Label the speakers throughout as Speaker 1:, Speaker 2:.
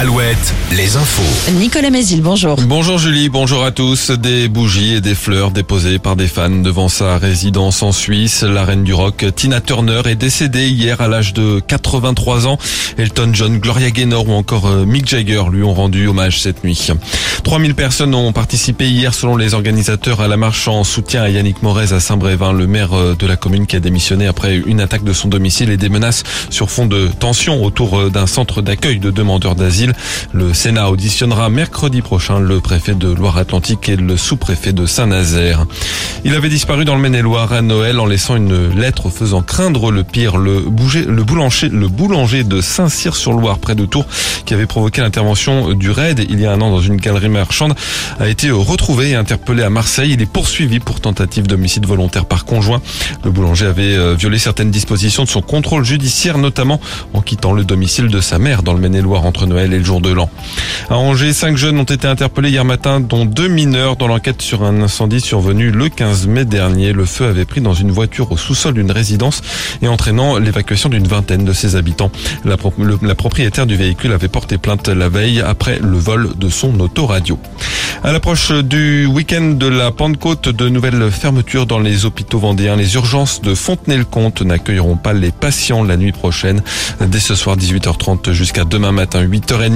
Speaker 1: Alouette, les infos.
Speaker 2: Nicolas Mézil, bonjour.
Speaker 3: Bonjour Julie, bonjour à tous. Des bougies et des fleurs déposées par des fans devant sa résidence en Suisse. La reine du rock, Tina Turner, est décédée hier à l'âge de 83 ans. Elton John, Gloria Gaynor ou encore euh, Mick Jagger lui ont rendu hommage cette nuit. 3000 personnes ont participé hier selon les organisateurs à la marche en soutien à Yannick Morez à Saint-Brévin, le maire euh, de la commune qui a démissionné après une attaque de son domicile et des menaces sur fond de tension autour euh, d'un centre d'accueil de demandeurs d'asile. Le Sénat auditionnera mercredi prochain le préfet de Loire-Atlantique et le sous-préfet de Saint-Nazaire. Il avait disparu dans le Maine-et-Loire à Noël en laissant une lettre faisant craindre le pire. Le, bouger, boulanger, le boulanger de Saint-Cyr-sur-Loire, près de Tours, qui avait provoqué l'intervention du raid il y a un an dans une galerie marchande, a été retrouvé et interpellé à Marseille. Il est poursuivi pour tentative d'homicide volontaire par conjoint. Le boulanger avait euh, violé certaines dispositions de son contrôle judiciaire, notamment en quittant le domicile de sa mère dans le Maine-et-Loire entre Noël et le jour de l'an. À Angers, cinq jeunes ont été interpellés hier matin, dont deux mineurs dans l'enquête sur un incendie survenu le 15 mai dernier. Le feu avait pris dans une voiture au sous-sol d'une résidence et entraînant l'évacuation d'une vingtaine de ses habitants. La, propriétaire du véhicule avait porté plainte la veille après le vol de son autoradio. À l'approche du week-end de la Pentecôte, de nouvelles fermetures dans les hôpitaux vendéens. Les urgences de Fontenay-le-Comte n'accueilleront pas les patients la nuit prochaine. Dès ce soir 18h30 jusqu'à demain matin 8h30.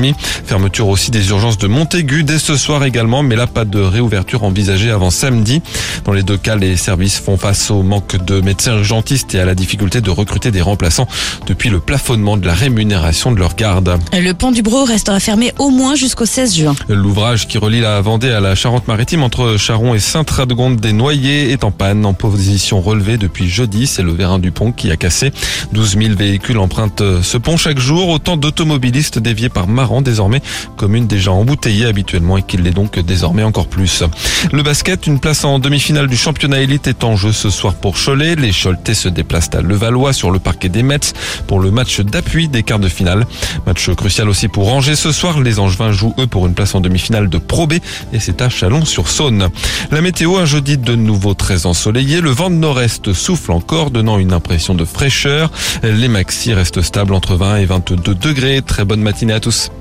Speaker 3: Fermeture aussi des urgences de Montaigu dès ce soir également, mais là pas de réouverture envisagée avant samedi. Dans les deux cas, les services font face au manque de médecins urgentistes et à la difficulté de recruter des remplaçants depuis le plafonnement de la rémunération de leur garde.
Speaker 2: Le pont du Bro restera fermé au moins jusqu'au 16 juin.
Speaker 3: L'ouvrage qui relie la Vendée à la Charente-Maritime entre Charon et Sainte-Radegonde des Noyers est en panne en position relevée depuis jeudi. C'est le vérin du pont qui a cassé. 12 000 véhicules empruntent ce pont chaque jour. Autant d'automobilistes déviés par Maran désormais, commune déjà embouteillée habituellement et qui l'est donc désormais encore plus. Le basket, une place en demi-finale du championnat élite est en jeu ce soir pour Cholet. Les Choletais se déplacent à Levallois sur le parquet des Mets pour le match d'appui des quarts de finale. Match crucial aussi pour Angers ce soir. Les Angevins jouent eux pour une place en demi-finale de Pro B et c'est à Chalon-sur-Saône. La météo, un jeudi de nouveau très ensoleillé. Le vent de nord-est souffle encore, donnant une impression de fraîcheur. Les maxi restent stables entre 20 et 22 degrés. Très bonne matinée à tous.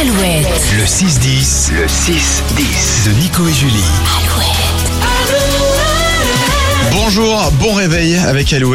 Speaker 1: Alouette,
Speaker 2: Alouette.
Speaker 1: le 6-10, le 6-10 de Nico et Julie.
Speaker 2: Alouette.
Speaker 4: Bonjour, bon réveil avec Alouette.